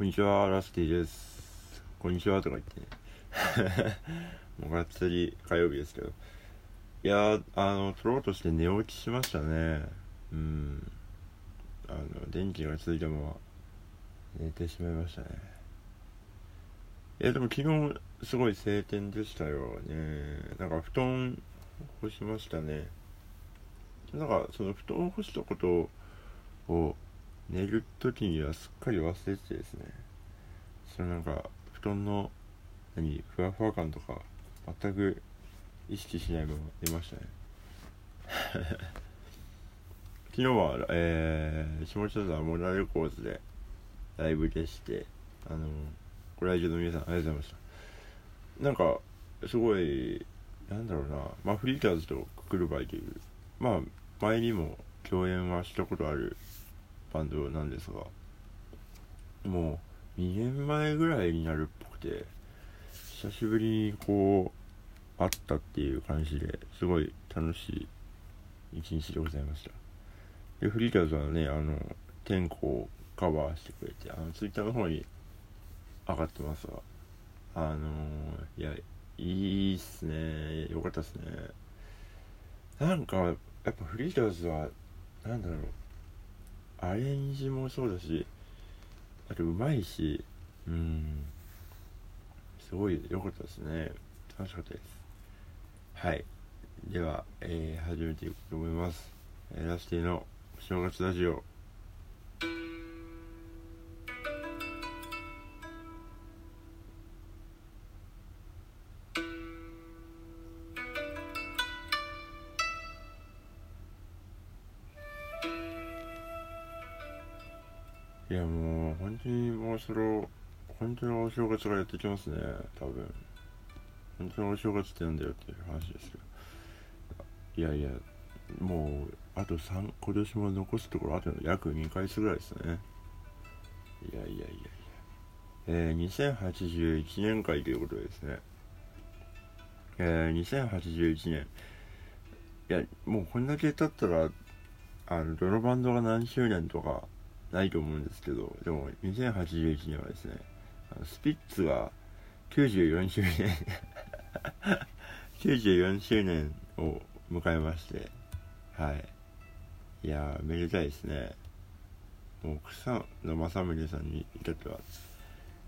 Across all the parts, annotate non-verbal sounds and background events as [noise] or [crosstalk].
こんにちは、ラスティです。こんにちはとか言ってね。[laughs] もうがっつり火曜日ですけど。いやー、あの、撮ろうとして寝起きしましたね。うん。あの、電気がついたまま寝てしまいましたね。いや、でも昨日すごい晴天でしたよね。なんか布団干しましたね。なんかその布団干したことを寝る時にはすっかり忘れてですね。そのなんか布団の何ふわふわ感とか全く意識しないまま寝ましたね。[laughs] 昨日はえー、下北沢モラルコーズでライブでしてあのご来場の皆さんありがとうございました。なんかすごいなんだろうなまあフリーターズとククルバイというまあ前にも共演はしたことあるバンドなんですがもう2年前ぐらいになるっぽくて久しぶりにこう会ったっていう感じですごい楽しい一日でございました。でフリーターズはねあの天候をカバーしてくれてあのツイッターの方に上がってますがあのいやいいっすね。よかったっすね。なんかやっぱフリーターズはなんだろう。アレンジもそうだしあとうまいしうんすごい良かったですね。楽しかったです。はい。では、えー、始めていこうと思います、え、ラスティの正月ラジオ。いやもう本当にもうそろ本当にお正月がやってきますね多分。本当にお正月ってなんだよっていう話ですけどいやいやもうあと3今年も残すところあと約2ヶ月ぐらいですね。いやいやいやいや。えー、2081年会ということでですね。えー、2081年。いやもうこんだけ経ったらあのどのバンドが何周年とかないと思うんですけどでも2081年はですねあのスピッツが94周年 [laughs] 94周年を迎えましてはい。いやーめでたいですね。もう草野正宗さんに至っては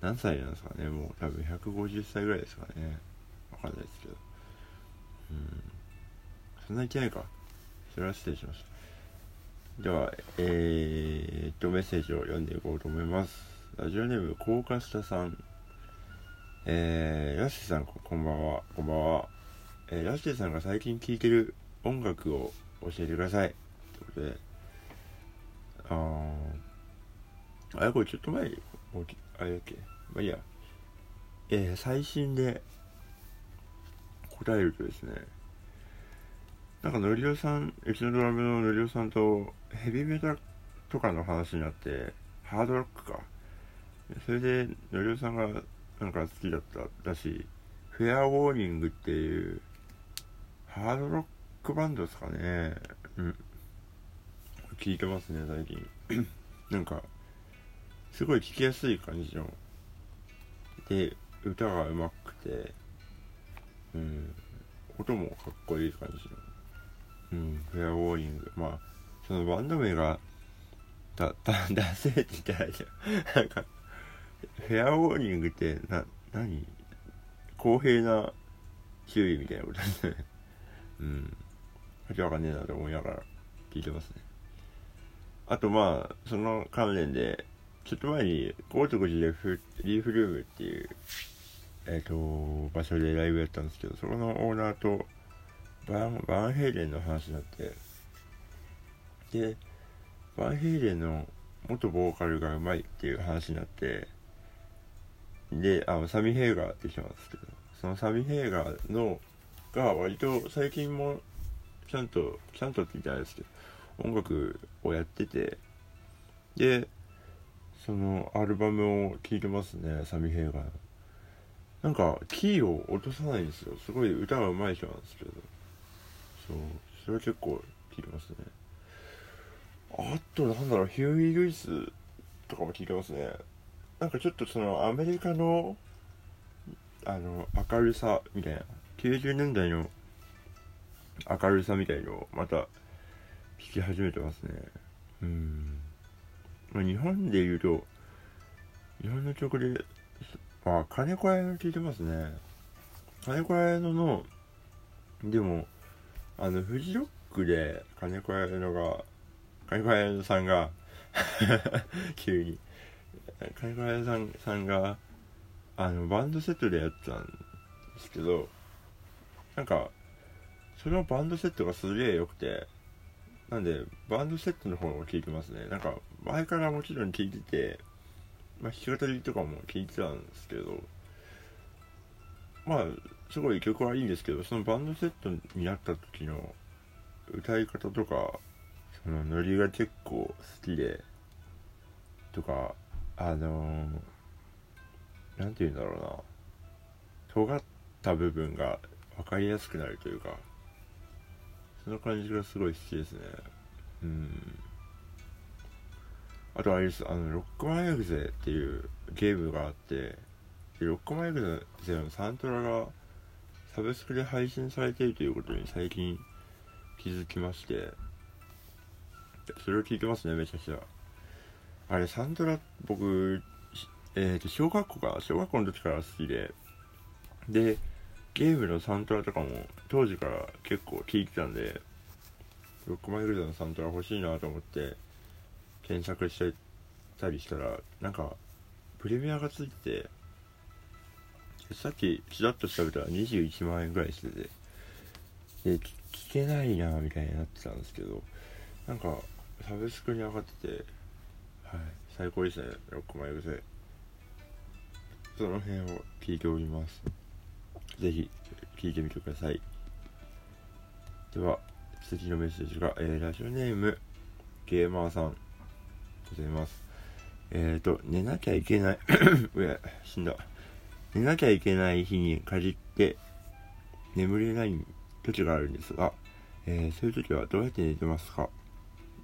何歳なんですかね。もう多分150歳ぐらいですかね。わかんないですけど。うん。そんなにいけないか。それは失礼しました。では、えー、っと、メッセージを読んでいこうと思います。ラジオネーム、高架下さん。えー、ラッシーさんこ、んばんは。こんばんは。えー、ラッシーさんが最近聴いてる音楽を教えてください。ということで、あー、あれ、これちょっと前、もうあれだっけ？まあいいや。えー、最新で答えるとですね、なんかのりおさんうちのドラムののりおさんとヘビーメタとかの話になってハードロックか。それでのりおさんがなんか好きだったらしい。フェアウォーニングっていうハードロックバンドですかね。うん。聞いてますね最近。[clears throat] なんかすごい聴きやすい感じの。で歌がうまくてうん。音もかっこいい感じの。うん、フェアウォーニング。まあ、そのバンド名が、だ、[laughs] だ、だせって言ったらじゃん。なんか、フェアウォーニングって、な、何？公平な注意みたいなことですね。[laughs] うん。わけわかんねえなと思いながら聞いてますね。あとまあ、その関連で、ちょっと前に、豪徳寺でフリーフルームっていう、えっ、と、場所でライブやったんですけど、そこのオーナーと、バンバンヘイレンの話になって。でバンヘイレンの元ボーカルがうまいっていう話になってであのサミ・ヘイガーって人なんですけどそのサミ・ヘイガーのが割と最近もちゃんとちゃんとって言ったらあれですけど音楽をやっててでそのアルバムを聴いてますねサミ・ヘイガーなんかキーを落とさないんですよ。すごい歌がうまい人なんですけど。そうそれは結構聞いてますね。あとなんだろうヒューイ・ルイスとかも聞いてますね。なんかちょっとそのアメリカのあの明るさみたいな90年代の明るさみたいのをまた弾き始めてますね。うん。まあ日本で言うと日本の曲でまあ金子屋の聞いてますね。金子屋ののでもあのフジロックで金子屋のが金子屋さんが [laughs] 急に。金子屋さんさんがあのバンドセットでやってたんですけどなんかそのバンドセットがすげえ良くてなんでバンドセットの方も聴いてますね。なんか前からもちろん聴いててまあ弾き語りとかも聴いてたんですけどまあすごい曲はいいんですけどそのバンドセットになった時の歌い方とかそのノリが結構好きでとかあのー、なんて言うんだろうな。尖った部分が分かりやすくなるというかその感じがすごい好きですね。うん。あとあれです。あのロックマンエグゼっていうゲームがあってロックマンエグゼのサントラがサブスクで配信されているということに最近気づきまして。それを聞いてますねめちゃくちゃ。あれサントラ僕えっ、ー、と小学校か小学校の時から好きで。でゲームのサントラとかも当時から結構聴いてたんでロックマイルドのサントラ欲しいなと思って検索してたりしたらなんかプレミアがついてさっきちらっと調べたら21万円ぐらいしてて。で聞けないなみたいになってたんですけどなんかサブスクに上がっててはい最高ですね。ロックマイルドその辺を聞いております。ぜひ聞いてみてください。では次のメッセージが、えー、ラジオネームゲーマーさん。ございます。えっ、ー、と寝なきゃいけない。[coughs] うや死んだ。寝なきゃいけない日に限って眠れない時があるんですが、えー、そういう時はどうやって寝てますか？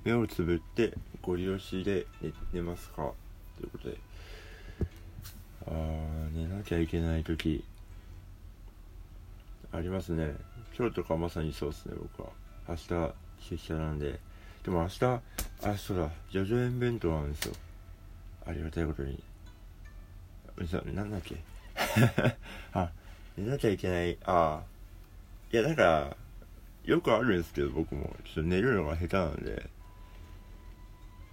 目をつぶってご利用しで寝寝ますか？ということで。あー寝なきゃいけない時ありますね。今日とかまさにそうですね僕は。明日出社なんで。でも明日あそうだ。ジョジョ園弁当なんですよ。ありがたいことに。なんだっけ？あ [laughs] 寝なきゃいけない。ああ。いやだからよくあるんですけど僕も。ちょっと寝るのが下手なんで。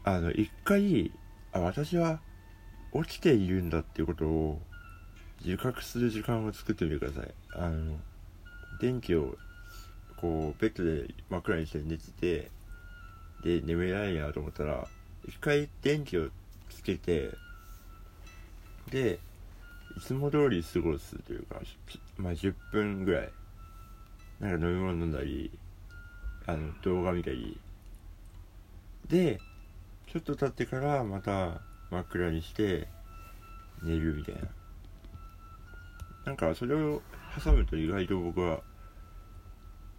あの一回あ私は起きているんだっていうことを自覚する時間を作ってみてください。あの電気をこうベッドで真っ暗にして寝ててで眠れないなと思ったら一回電気をつけてでいつも通り過ごすというかまあ10分ぐらい。なんか飲み物飲んだりあの動画見たり。でちょっと経ってからまた真っ暗にして寝るみたいな。なんかそれを挟むと意外と僕は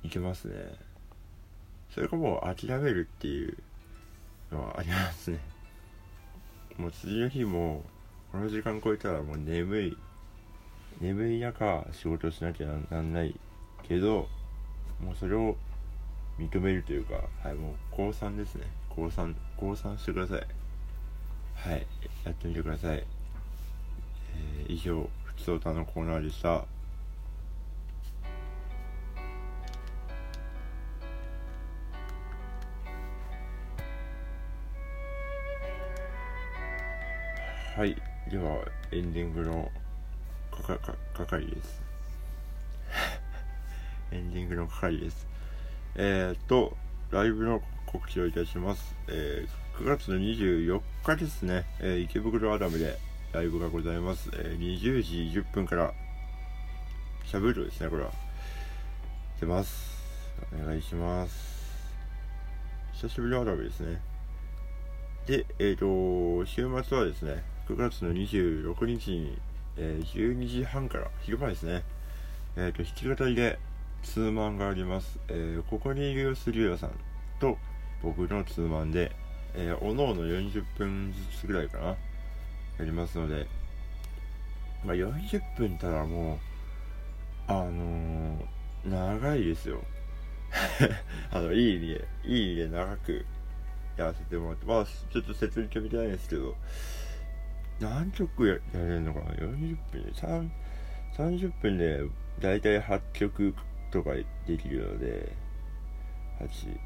いけますね。それかもう諦めるっていうのはありますね。もう次の日もこの時間超えたらもう眠い。眠い中仕事しなきゃなんないけどもうそれを認めるというかはいもう高3ですね。高3高3してください。はいやってみてください、えー、以上ふつおたのコーナーでした。はい。ではエンディングのかか係です。[laughs] エンディングの係です。えー、っとライブの告知をいたします、えー、9月の24日ですね、えー、池袋アダムでライブがございます、えー、20時10分からしゃべるですねこれは。出ます。お願いします。久しぶりのアダムですね。でえっ、と週末はですね9月の26日に、えー、12時半から昼間ですね、えーと、弾き語りでツーマンがあります、えー、ここにいるスリューさんと僕のツーマンで、えー、おのおの40分ずつぐらいかな。やりますので、まあ、40分たらもうあのー、長いですよ。[laughs] あのいい意味でいい意味で長くやらせてもらってまあちょっと設立みたいですけど。何曲ややれるのかな？40分で3 30分でだいたい8曲とかできるので8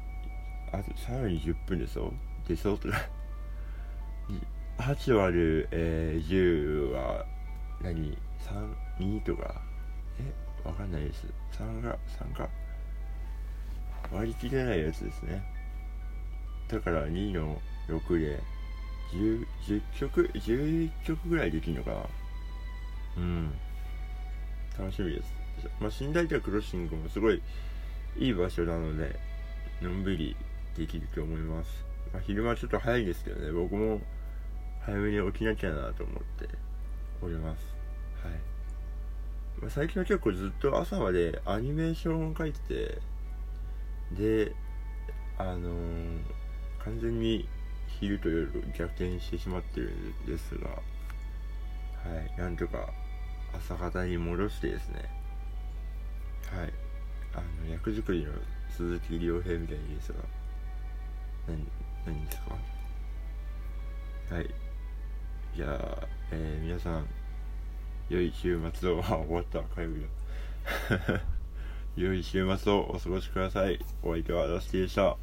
あとさらに10分でしょ？でしょ？とか8割る、えー、10は何 ?3、2とか？えわかんないです。3が、3か？割り切れないやつですね。だから2の6で10、10曲、11曲ぐらいできるのかな？うん。楽しみです。まあ、寝台とクロッシングもすごいいい場所なので、のんびりできると思います。まあ、昼間ちょっと早いですけどね、僕も早めに起きなきゃなと思っております。はい。まあ、最近は結構ずっと朝までアニメーションを描いてて、で、あのー、完全に昼と夜逆転してしまってるんですが、はい、なんとか朝方に戻してですね、はい、あの、役作りの鈴木亮平みたいにですが、何、何ですか？はい。じゃあ、えー、皆さん、良い週末を、あ、終わった、火曜日だ。[laughs] 良い週末をお過ごしください。お相手はダスティでした。